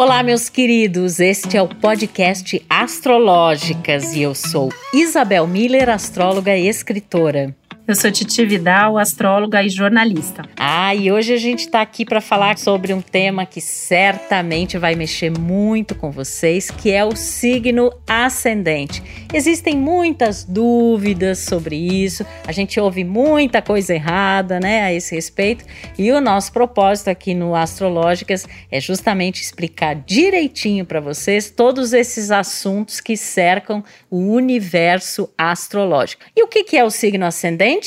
Olá, meus queridos. Este é o podcast Astrológicas e eu sou Isabel Miller, astróloga e escritora. Eu sou Titi Vidal, astróloga e jornalista. Ah, e hoje a gente está aqui para falar sobre um tema que certamente vai mexer muito com vocês, que é o signo ascendente. Existem muitas dúvidas sobre isso, a gente ouve muita coisa errada, né, a esse respeito, e o nosso propósito aqui no Astrológicas é justamente explicar direitinho para vocês todos esses assuntos que cercam o universo astrológico. E o que, que é o signo ascendente?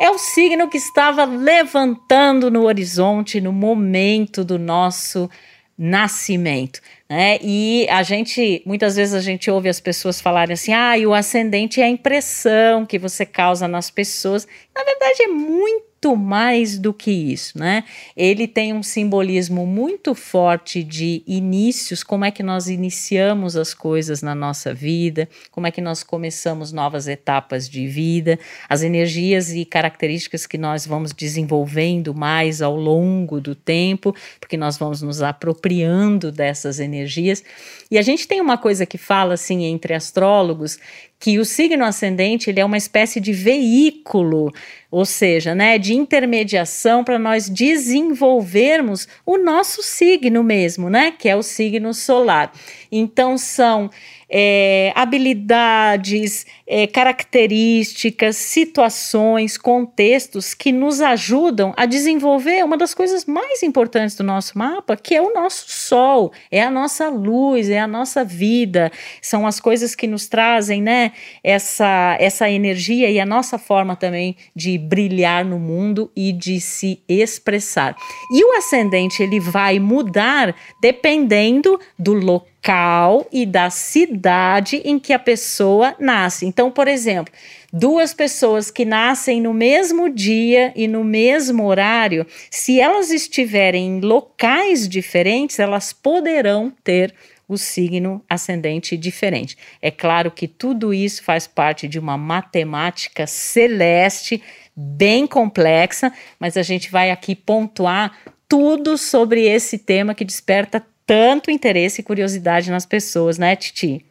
É o signo que estava levantando no horizonte no momento do nosso nascimento. Né? E a gente, muitas vezes a gente ouve as pessoas falarem assim: ah, e o ascendente é a impressão que você causa nas pessoas. Na verdade, é muito muito mais do que isso, né? Ele tem um simbolismo muito forte de inícios, como é que nós iniciamos as coisas na nossa vida, como é que nós começamos novas etapas de vida, as energias e características que nós vamos desenvolvendo mais ao longo do tempo, porque nós vamos nos apropriando dessas energias. E a gente tem uma coisa que fala assim entre astrólogos que o signo ascendente ele é uma espécie de veículo, ou seja, né, de intermediação para nós desenvolvermos o nosso signo mesmo, né, que é o signo solar. Então são é, habilidades, é, características, situações, contextos que nos ajudam a desenvolver uma das coisas mais importantes do nosso mapa, que é o nosso sol, é a nossa luz, é a nossa vida, são as coisas que nos trazem, né, essa, essa energia e a nossa forma também de brilhar no mundo e de se expressar. E o ascendente ele vai mudar dependendo do local local e da cidade em que a pessoa nasce. Então, por exemplo, duas pessoas que nascem no mesmo dia e no mesmo horário, se elas estiverem em locais diferentes, elas poderão ter o signo ascendente diferente. É claro que tudo isso faz parte de uma matemática celeste bem complexa, mas a gente vai aqui pontuar tudo sobre esse tema que desperta tanto interesse e curiosidade nas pessoas, né, Titi?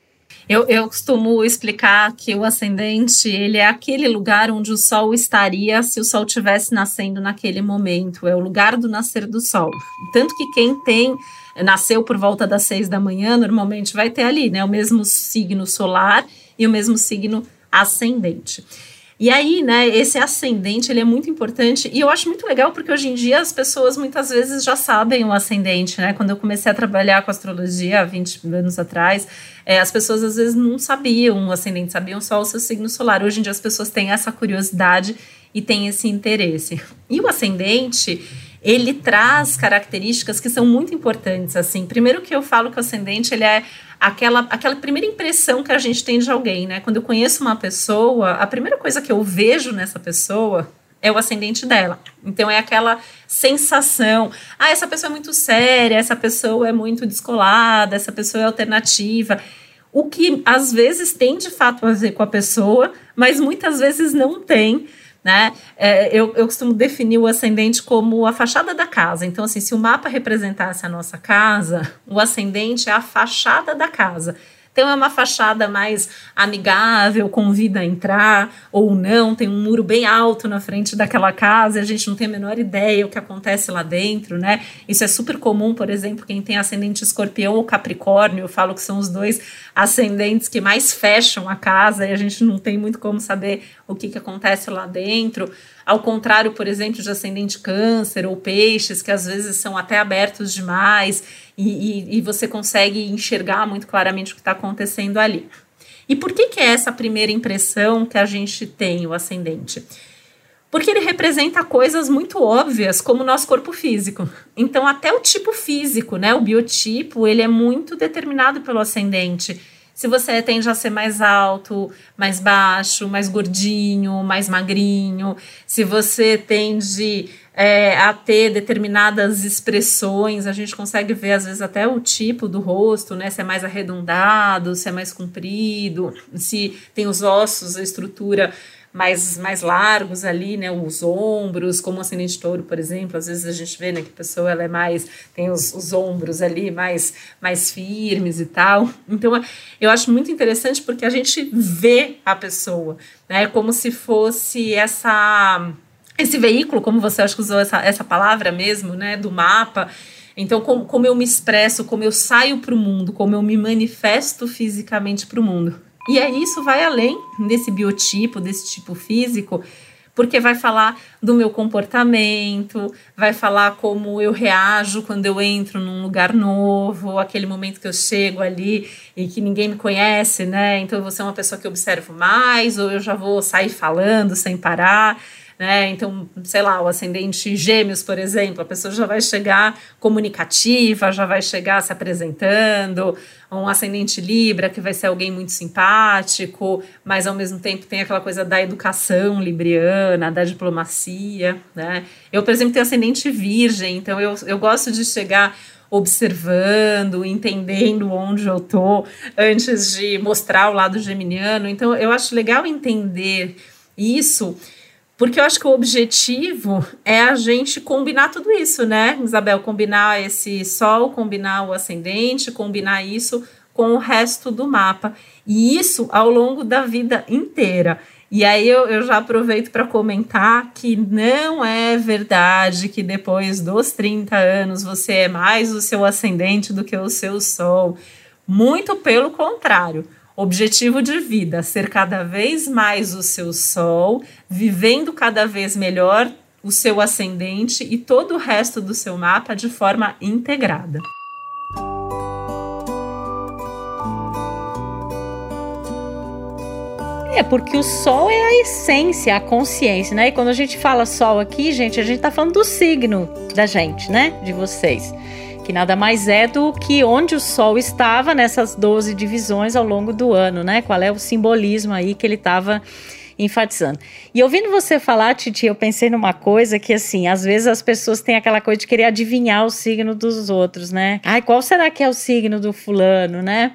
Eu, eu costumo explicar que o ascendente ele é aquele lugar onde o sol estaria se o sol tivesse nascendo naquele momento. É o lugar do nascer do sol. Tanto que quem tem nasceu por volta das seis da manhã normalmente vai ter ali, né, o mesmo signo solar e o mesmo signo ascendente. E aí, né, esse ascendente, ele é muito importante e eu acho muito legal porque hoje em dia as pessoas muitas vezes já sabem o ascendente, né? Quando eu comecei a trabalhar com astrologia há 20 anos atrás, é, as pessoas às vezes não sabiam o ascendente, sabiam só o seu signo solar. Hoje em dia as pessoas têm essa curiosidade e têm esse interesse. E o ascendente, ele traz características que são muito importantes, assim. Primeiro que eu falo que o ascendente, ele é aquela, aquela primeira impressão que a gente tem de alguém, né? Quando eu conheço uma pessoa, a primeira coisa que eu vejo nessa pessoa é o ascendente dela. Então é aquela sensação, ah, essa pessoa é muito séria, essa pessoa é muito descolada, essa pessoa é alternativa. O que às vezes tem de fato a ver com a pessoa, mas muitas vezes não tem né? É, eu, eu costumo definir o ascendente como a fachada da casa. Então, assim, se o mapa representasse a nossa casa, o ascendente é a fachada da casa. Então é uma fachada mais amigável, convida a entrar ou não, tem um muro bem alto na frente daquela casa, a gente não tem a menor ideia o que acontece lá dentro, né? Isso é super comum, por exemplo, quem tem ascendente escorpião ou capricórnio, eu falo que são os dois ascendentes que mais fecham a casa e a gente não tem muito como saber o que, que acontece lá dentro. Ao contrário, por exemplo, de ascendente câncer ou peixes, que às vezes são até abertos demais e, e, e você consegue enxergar muito claramente o que está acontecendo ali. E por que, que é essa primeira impressão que a gente tem, o ascendente? Porque ele representa coisas muito óbvias, como o nosso corpo físico. Então, até o tipo físico, né, o biotipo, ele é muito determinado pelo ascendente. Se você tende a ser mais alto, mais baixo, mais gordinho, mais magrinho, se você tende é, a ter determinadas expressões, a gente consegue ver às vezes até o tipo do rosto, né? Se é mais arredondado, se é mais comprido, se tem os ossos, a estrutura mais, mais largos ali, né? Os ombros, como o ascendente touro, por exemplo, às vezes a gente vê né, que a pessoa ela é mais, tem os, os ombros ali mais, mais firmes e tal. Então eu acho muito interessante porque a gente vê a pessoa, né? Como se fosse essa esse veículo, como você acho que usou essa, essa palavra mesmo, né? Do mapa. Então, como, como eu me expresso, como eu saio para o mundo, como eu me manifesto fisicamente para o mundo. E aí isso vai além desse biotipo, desse tipo físico, porque vai falar do meu comportamento, vai falar como eu reajo quando eu entro num lugar novo, aquele momento que eu chego ali e que ninguém me conhece, né? Então você é uma pessoa que observo mais, ou eu já vou sair falando sem parar né? Então, sei lá, o ascendente gêmeos, por exemplo, a pessoa já vai chegar comunicativa, já vai chegar se apresentando, um ascendente Libra, que vai ser alguém muito simpático, mas ao mesmo tempo tem aquela coisa da educação libriana, da diplomacia, né? Eu, por exemplo, tenho ascendente virgem, então eu, eu gosto de chegar observando, entendendo onde eu tô antes de mostrar o lado geminiano. Então eu acho legal entender isso porque eu acho que o objetivo é a gente combinar tudo isso, né, Isabel? Combinar esse sol, combinar o ascendente, combinar isso com o resto do mapa. E isso ao longo da vida inteira. E aí eu, eu já aproveito para comentar que não é verdade que depois dos 30 anos você é mais o seu ascendente do que o seu sol. Muito pelo contrário. Objetivo de vida: ser cada vez mais o seu sol, vivendo cada vez melhor o seu ascendente e todo o resto do seu mapa de forma integrada. É, porque o sol é a essência, a consciência, né? E quando a gente fala sol aqui, gente, a gente tá falando do signo da gente, né? De vocês que nada mais é do que onde o Sol estava nessas 12 divisões ao longo do ano, né? Qual é o simbolismo aí que ele estava enfatizando. E ouvindo você falar, Titi, eu pensei numa coisa que, assim, às vezes as pessoas têm aquela coisa de querer adivinhar o signo dos outros, né? Ai, qual será que é o signo do fulano, né?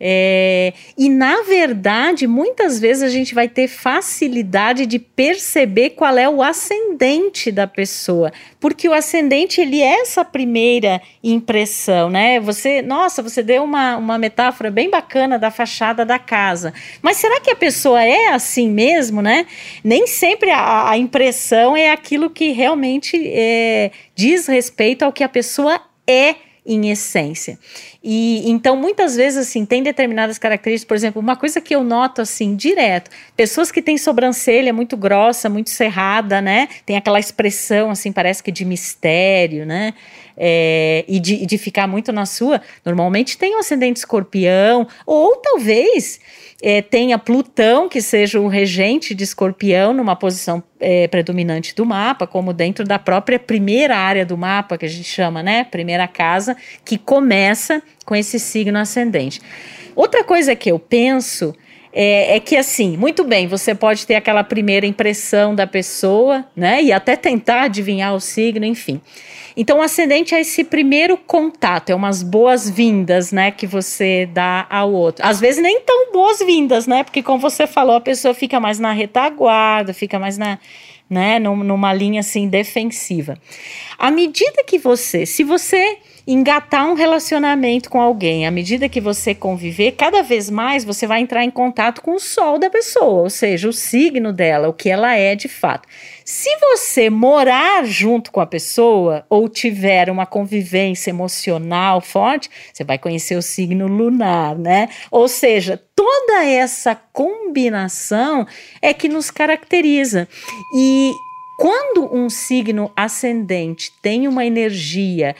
É, e na verdade, muitas vezes a gente vai ter facilidade de perceber qual é o ascendente da pessoa, porque o ascendente ele é essa primeira impressão, né? Você, nossa, você deu uma, uma metáfora bem bacana da fachada da casa, mas será que a pessoa é assim mesmo, né? Nem sempre a, a impressão é aquilo que realmente é, diz respeito ao que a pessoa é em essência. E então muitas vezes assim, tem determinadas características, por exemplo, uma coisa que eu noto assim direto, pessoas que têm sobrancelha muito grossa, muito cerrada, né? Tem aquela expressão assim, parece que de mistério, né? É, e de, de ficar muito na sua, normalmente tem um ascendente escorpião, ou talvez é, tenha Plutão, que seja o regente de escorpião, numa posição é, predominante do mapa, como dentro da própria primeira área do mapa, que a gente chama, né? Primeira casa, que começa com esse signo ascendente. Outra coisa que eu penso é, é, que assim, muito bem, você pode ter aquela primeira impressão da pessoa, né? E até tentar adivinhar o signo, enfim. Então, o ascendente é esse primeiro contato, é umas boas-vindas, né, que você dá ao outro. Às vezes nem tão boas-vindas, né? Porque como você falou, a pessoa fica mais na retaguarda, fica mais na, né, numa linha assim defensiva. À medida que você, se você engatar um relacionamento com alguém. À medida que você conviver, cada vez mais você vai entrar em contato com o sol da pessoa, ou seja, o signo dela, o que ela é de fato. Se você morar junto com a pessoa ou tiver uma convivência emocional forte, você vai conhecer o signo lunar, né? Ou seja, toda essa combinação é que nos caracteriza. E quando um signo ascendente tem uma energia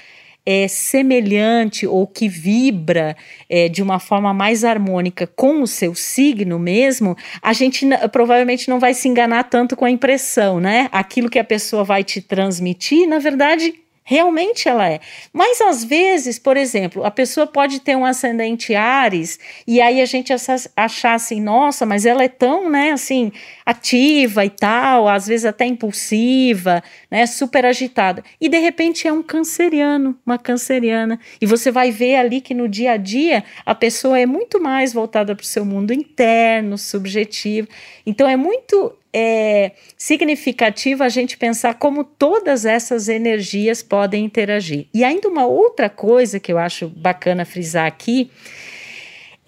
é, semelhante ou que vibra é, de uma forma mais harmônica com o seu signo mesmo, a gente provavelmente não vai se enganar tanto com a impressão, né? Aquilo que a pessoa vai te transmitir, na verdade, Realmente ela é. Mas às vezes, por exemplo, a pessoa pode ter um ascendente Ares e aí a gente achar assim, nossa, mas ela é tão, né, assim, ativa e tal, às vezes até impulsiva, né, super agitada. E de repente é um canceriano, uma canceriana. E você vai ver ali que no dia a dia a pessoa é muito mais voltada para o seu mundo interno, subjetivo. Então é muito é significativo a gente pensar como todas essas energias podem interagir. E ainda uma outra coisa que eu acho bacana frisar aqui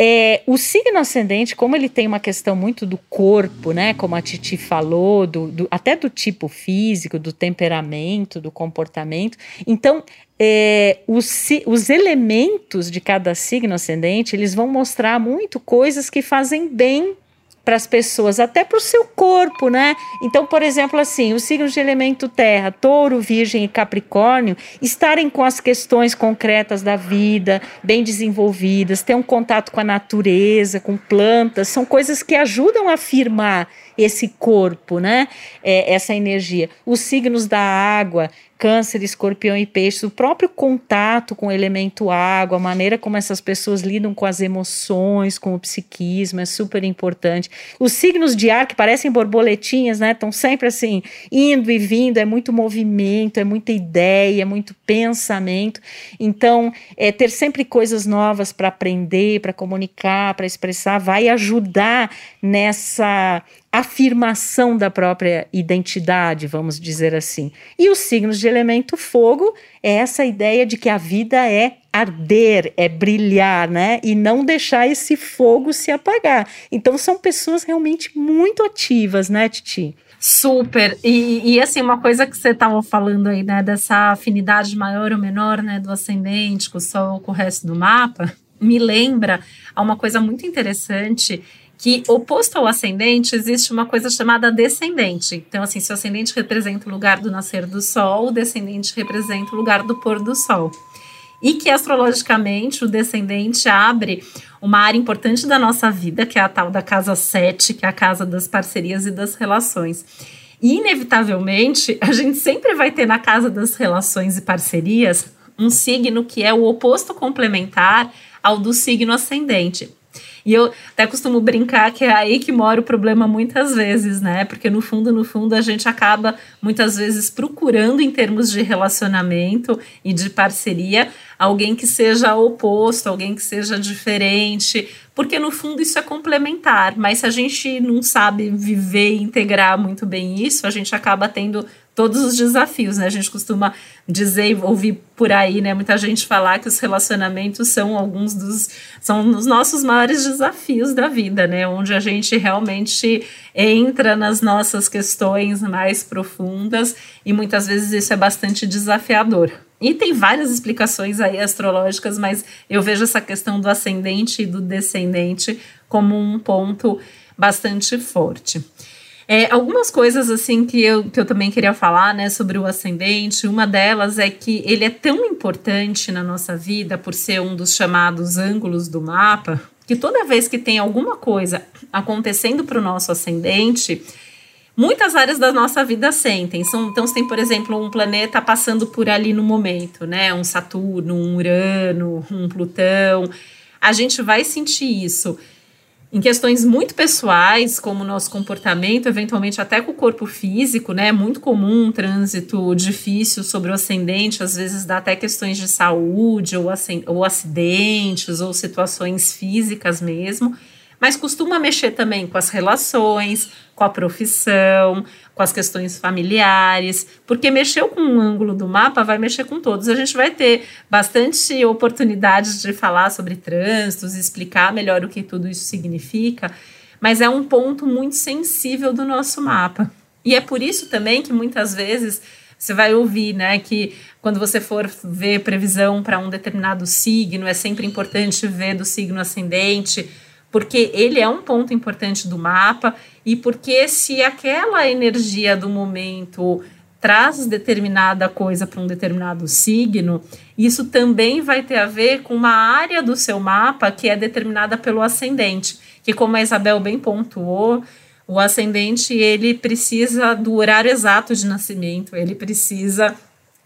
é, o signo ascendente, como ele tem uma questão muito do corpo, né? Como a Titi falou, do, do até do tipo físico, do temperamento, do comportamento. Então, é, os, os elementos de cada signo ascendente, eles vão mostrar muito coisas que fazem bem para as pessoas, até para o seu corpo, né? Então, por exemplo, assim, os signos de elemento terra, touro, virgem e capricórnio, estarem com as questões concretas da vida, bem desenvolvidas, ter um contato com a natureza, com plantas, são coisas que ajudam a afirmar esse corpo, né? É, essa energia. Os signos da água, câncer, escorpião e peixes, o próprio contato com o elemento água, a maneira como essas pessoas lidam com as emoções, com o psiquismo, é super importante. Os signos de ar, que parecem borboletinhas, né? Estão sempre assim, indo e vindo, é muito movimento, é muita ideia, é muito pensamento. Então, é, ter sempre coisas novas para aprender, para comunicar, para expressar, vai ajudar nessa afirmação da própria identidade, vamos dizer assim. E os signos de elemento fogo é essa ideia de que a vida é arder, é brilhar, né? E não deixar esse fogo se apagar. Então são pessoas realmente muito ativas, né, Titi? Super. E, e assim, uma coisa que você estava falando aí, né, dessa afinidade maior ou menor, né, do ascendente com o Sol com o resto do mapa, me lembra a uma coisa muito interessante que oposto ao ascendente existe uma coisa chamada descendente. Então, assim, se o ascendente representa o lugar do nascer do sol, o descendente representa o lugar do pôr do sol. E que astrologicamente o descendente abre uma área importante da nossa vida, que é a tal da casa 7, que é a casa das parcerias e das relações. E, inevitavelmente, a gente sempre vai ter na casa das relações e parcerias um signo que é o oposto complementar ao do signo ascendente. E eu até costumo brincar que é aí que mora o problema muitas vezes, né? Porque no fundo, no fundo, a gente acaba muitas vezes procurando, em termos de relacionamento e de parceria, alguém que seja oposto, alguém que seja diferente, porque no fundo isso é complementar, mas se a gente não sabe viver e integrar muito bem isso, a gente acaba tendo todos os desafios, né? A gente costuma dizer ouvir por aí, né? Muita gente falar que os relacionamentos são alguns dos são os nossos maiores desafios da vida, né? Onde a gente realmente entra nas nossas questões mais profundas e muitas vezes isso é bastante desafiador. E tem várias explicações aí astrológicas, mas eu vejo essa questão do ascendente e do descendente como um ponto bastante forte. É, algumas coisas assim que eu, que eu também queria falar né, sobre o ascendente, uma delas é que ele é tão importante na nossa vida por ser um dos chamados ângulos do mapa, que toda vez que tem alguma coisa acontecendo para o nosso ascendente, muitas áreas da nossa vida sentem. São, então, se tem, por exemplo, um planeta passando por ali no momento, né? Um Saturno, um Urano, um Plutão, a gente vai sentir isso em questões muito pessoais, como nosso comportamento, eventualmente até com o corpo físico, né? É muito comum um trânsito difícil sobre o ascendente, às vezes dá até questões de saúde, ou, ou acidentes, ou situações físicas mesmo mas costuma mexer também com as relações, com a profissão, com as questões familiares, porque mexeu com um ângulo do mapa, vai mexer com todos. A gente vai ter bastante oportunidades de falar sobre trânsitos, explicar melhor o que tudo isso significa, mas é um ponto muito sensível do nosso mapa. E é por isso também que muitas vezes você vai ouvir, né, que quando você for ver previsão para um determinado signo, é sempre importante ver do signo ascendente, porque ele é um ponto importante do mapa e porque se aquela energia do momento traz determinada coisa para um determinado signo, isso também vai ter a ver com uma área do seu mapa que é determinada pelo ascendente, que como a Isabel bem pontuou, o ascendente ele precisa do horário exato de nascimento, ele precisa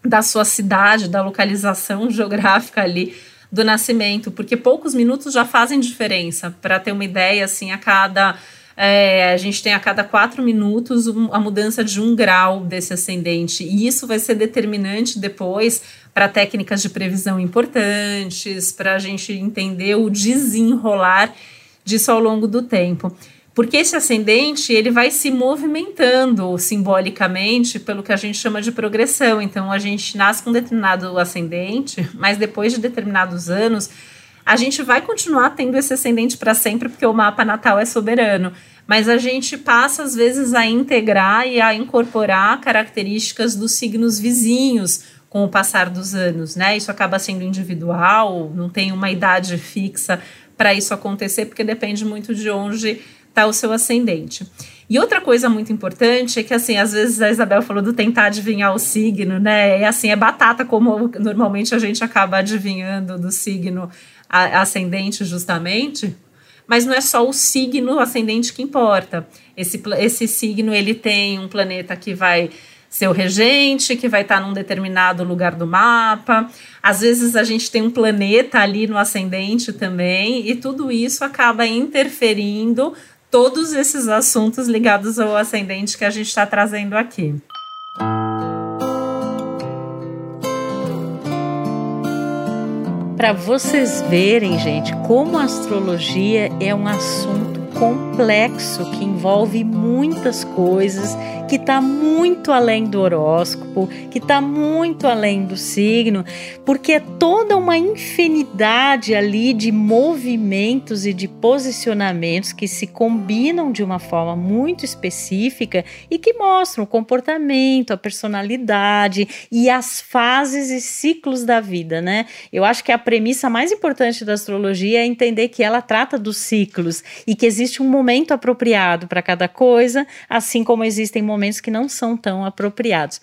da sua cidade, da localização geográfica ali do nascimento, porque poucos minutos já fazem diferença. Para ter uma ideia, assim, a cada é, a gente tem a cada quatro minutos a mudança de um grau desse ascendente, e isso vai ser determinante depois para técnicas de previsão importantes, para a gente entender o desenrolar disso ao longo do tempo. Porque esse ascendente ele vai se movimentando simbolicamente pelo que a gente chama de progressão. Então a gente nasce com um determinado ascendente, mas depois de determinados anos a gente vai continuar tendo esse ascendente para sempre, porque o mapa natal é soberano. Mas a gente passa, às vezes, a integrar e a incorporar características dos signos vizinhos com o passar dos anos, né? Isso acaba sendo individual, não tem uma idade fixa para isso acontecer, porque depende muito de onde está o seu ascendente. E outra coisa muito importante é que, assim, às vezes a Isabel falou do tentar adivinhar o signo, né? É assim, é batata, como normalmente a gente acaba adivinhando do signo ascendente justamente, mas não é só o signo ascendente que importa. Esse, esse signo ele tem um planeta que vai ser o regente, que vai estar num determinado lugar do mapa. Às vezes a gente tem um planeta ali no ascendente também, e tudo isso acaba interferindo todos esses assuntos ligados ao ascendente que a gente está trazendo aqui. para vocês verem, gente, como a astrologia é um assunto complexo que envolve muitas coisas, que está muito além do horóscopo, que está muito além do signo, porque é toda uma infinidade ali de movimentos e de posicionamentos que se combinam de uma forma muito específica e que mostram o comportamento, a personalidade e as fases e ciclos da vida, né? Eu acho que a premissa mais importante da astrologia é entender que ela trata dos ciclos e que existe um momento apropriado para cada coisa, assim como existem momentos que não são tão apropriados.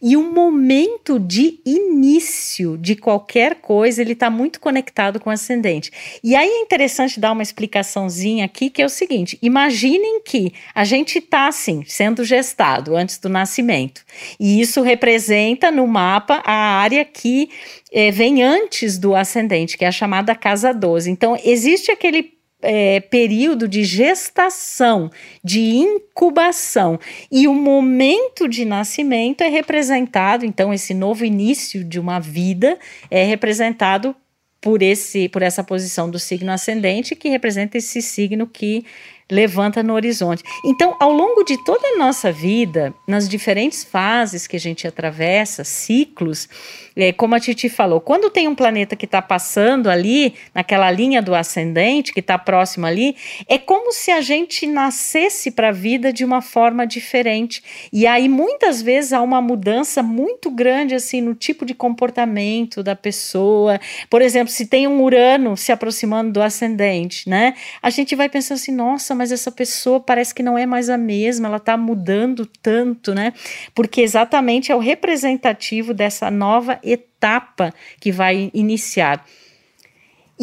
E o momento de início de qualquer coisa, ele está muito conectado com o ascendente. E aí é interessante dar uma explicaçãozinha aqui, que é o seguinte: imaginem que a gente está assim, sendo gestado antes do nascimento. E isso representa no mapa a área que é, vem antes do ascendente, que é a chamada casa 12. Então, existe aquele é, período de gestação, de incubação. E o momento de nascimento é representado, então, esse novo início de uma vida é representado por, esse, por essa posição do signo ascendente, que representa esse signo que levanta no horizonte. Então, ao longo de toda a nossa vida, nas diferentes fases que a gente atravessa, ciclos, é, como a Titi falou, quando tem um planeta que está passando ali, naquela linha do ascendente, que está próximo ali, é como se a gente nascesse para a vida de uma forma diferente. E aí, muitas vezes, há uma mudança muito grande assim no tipo de comportamento da pessoa. Por exemplo, se tem um Urano se aproximando do ascendente, né? A gente vai pensando assim, nossa, mas essa pessoa parece que não é mais a mesma, ela está mudando tanto, né? Porque exatamente é o representativo dessa nova etapa que vai iniciar.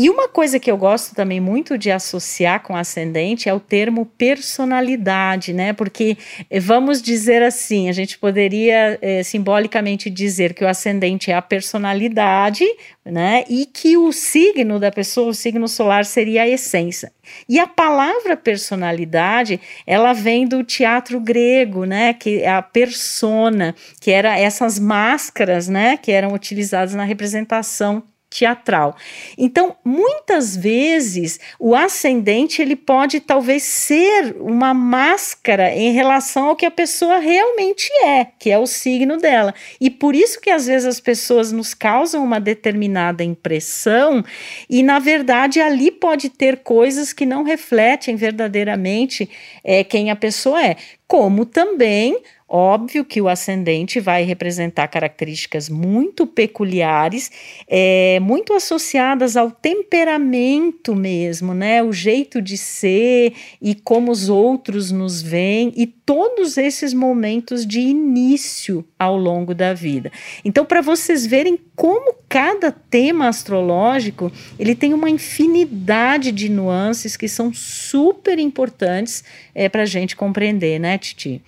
E uma coisa que eu gosto também muito de associar com ascendente é o termo personalidade, né? Porque eh, vamos dizer assim, a gente poderia é, simbolicamente dizer que o ascendente é a personalidade, né? E que o signo da pessoa, o signo solar, seria a essência. E a palavra personalidade, ela vem do teatro grego, né? Que é a persona, que era essas máscaras, né? Que eram utilizadas na representação teatral. Então, muitas vezes o ascendente ele pode talvez ser uma máscara em relação ao que a pessoa realmente é, que é o signo dela. E por isso que às vezes as pessoas nos causam uma determinada impressão e na verdade ali pode ter coisas que não refletem verdadeiramente é, quem a pessoa é, como também Óbvio que o ascendente vai representar características muito peculiares, é, muito associadas ao temperamento mesmo, né? O jeito de ser e como os outros nos veem e todos esses momentos de início ao longo da vida. Então, para vocês verem como cada tema astrológico ele tem uma infinidade de nuances que são super importantes é, para a gente compreender, né, Titi?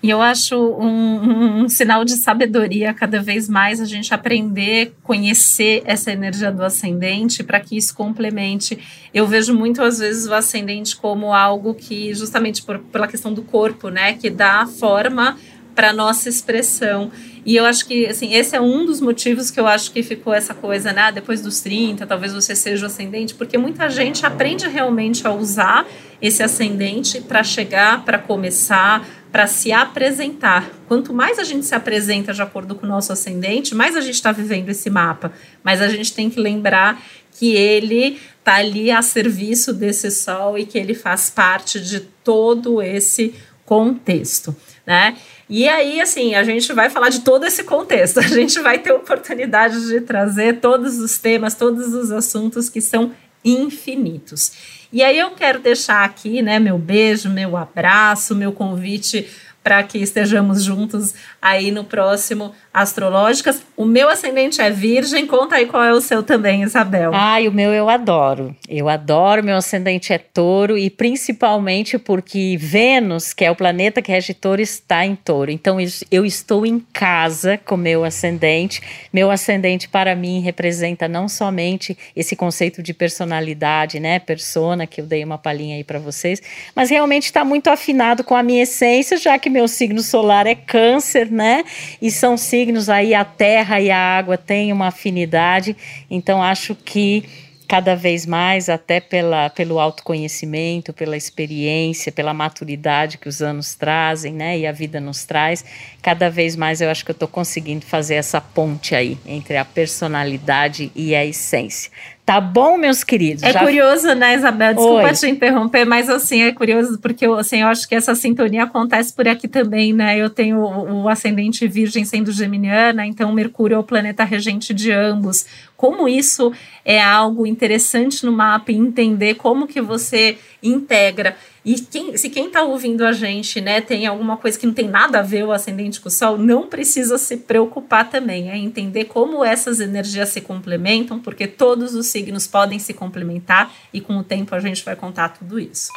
E eu acho um, um, sinal de sabedoria cada vez mais a gente aprender, conhecer essa energia do ascendente para que isso complemente. Eu vejo muito às vezes o ascendente como algo que, justamente por, pela questão do corpo, né, que dá forma para nossa expressão. E eu acho que, assim, esse é um dos motivos que eu acho que ficou essa coisa, né? Depois dos 30, talvez você seja o ascendente, porque muita gente aprende realmente a usar esse ascendente para chegar, para começar, para se apresentar. Quanto mais a gente se apresenta de acordo com o nosso ascendente, mais a gente está vivendo esse mapa. Mas a gente tem que lembrar que ele está ali a serviço desse sol e que ele faz parte de todo esse contexto, né? E aí, assim, a gente vai falar de todo esse contexto. A gente vai ter oportunidade de trazer todos os temas, todos os assuntos que são infinitos. E aí eu quero deixar aqui, né, meu beijo, meu abraço, meu convite para que estejamos juntos aí no próximo Astrológicas. O meu ascendente é Virgem, conta aí qual é o seu também, Isabel. Ai, o meu eu adoro. Eu adoro, meu ascendente é Touro e principalmente porque Vênus, que é o planeta que rege Touro, está em Touro. Então eu estou em casa com meu ascendente. Meu ascendente para mim representa não somente esse conceito de personalidade, né, persona que eu dei uma palhinha aí para vocês, mas realmente está muito afinado com a minha essência, já que meu signo solar é Câncer, né? E são signos aí, a terra e a água têm uma afinidade, então acho que cada vez mais, até pela, pelo autoconhecimento, pela experiência, pela maturidade que os anos trazem, né, e a vida nos traz, cada vez mais eu acho que eu estou conseguindo fazer essa ponte aí entre a personalidade e a essência. Tá bom, meus queridos? É Já... curioso, né, Isabel? Desculpa Oi. te interromper, mas assim, é curioso porque assim, eu acho que essa sintonia acontece por aqui também, né? Eu tenho o, ascendente virgem sendo geminiana, então Mercúrio é o planeta regente de ambos. Como isso é algo interessante no mapa e entender como que você integra e quem, se quem está ouvindo a gente, né, tem alguma coisa que não tem nada a ver o ascendente com o Sol, não precisa se preocupar também. É entender como essas energias se complementam, porque todos os signos podem se complementar e com o tempo a gente vai contar tudo isso.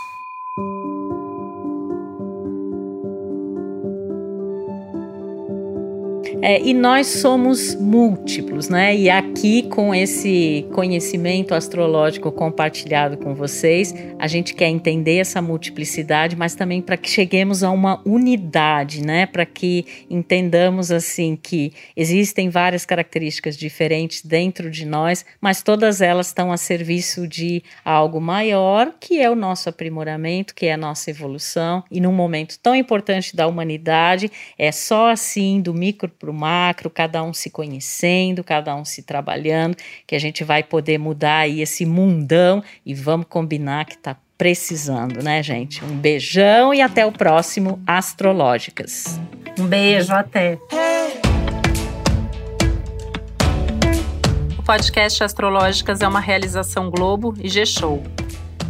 É, e nós somos múltiplos, né? E aqui, com esse conhecimento astrológico compartilhado com vocês, a gente quer entender essa multiplicidade, mas também para que cheguemos a uma unidade, né? Para que entendamos assim que existem várias características diferentes dentro de nós, mas todas elas estão a serviço de algo maior, que é o nosso aprimoramento, que é a nossa evolução. E num momento tão importante da humanidade, é só assim do micro para o macro, cada um se conhecendo, cada um se trabalhando, que a gente vai poder mudar aí esse mundão e vamos combinar que está precisando, né, gente? Um beijão e até o próximo Astrológicas. Um beijo, até. O podcast Astrológicas é uma realização Globo e G-Show.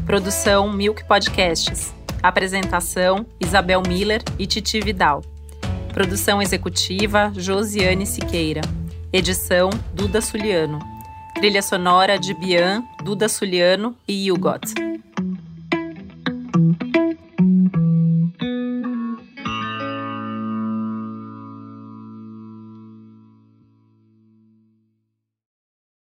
Produção Milk Podcasts. Apresentação: Isabel Miller e Titi Vidal. Produção executiva Josiane Siqueira. Edição Duda Suliano. Trilha sonora de Bian, Duda Suliano e Hugot.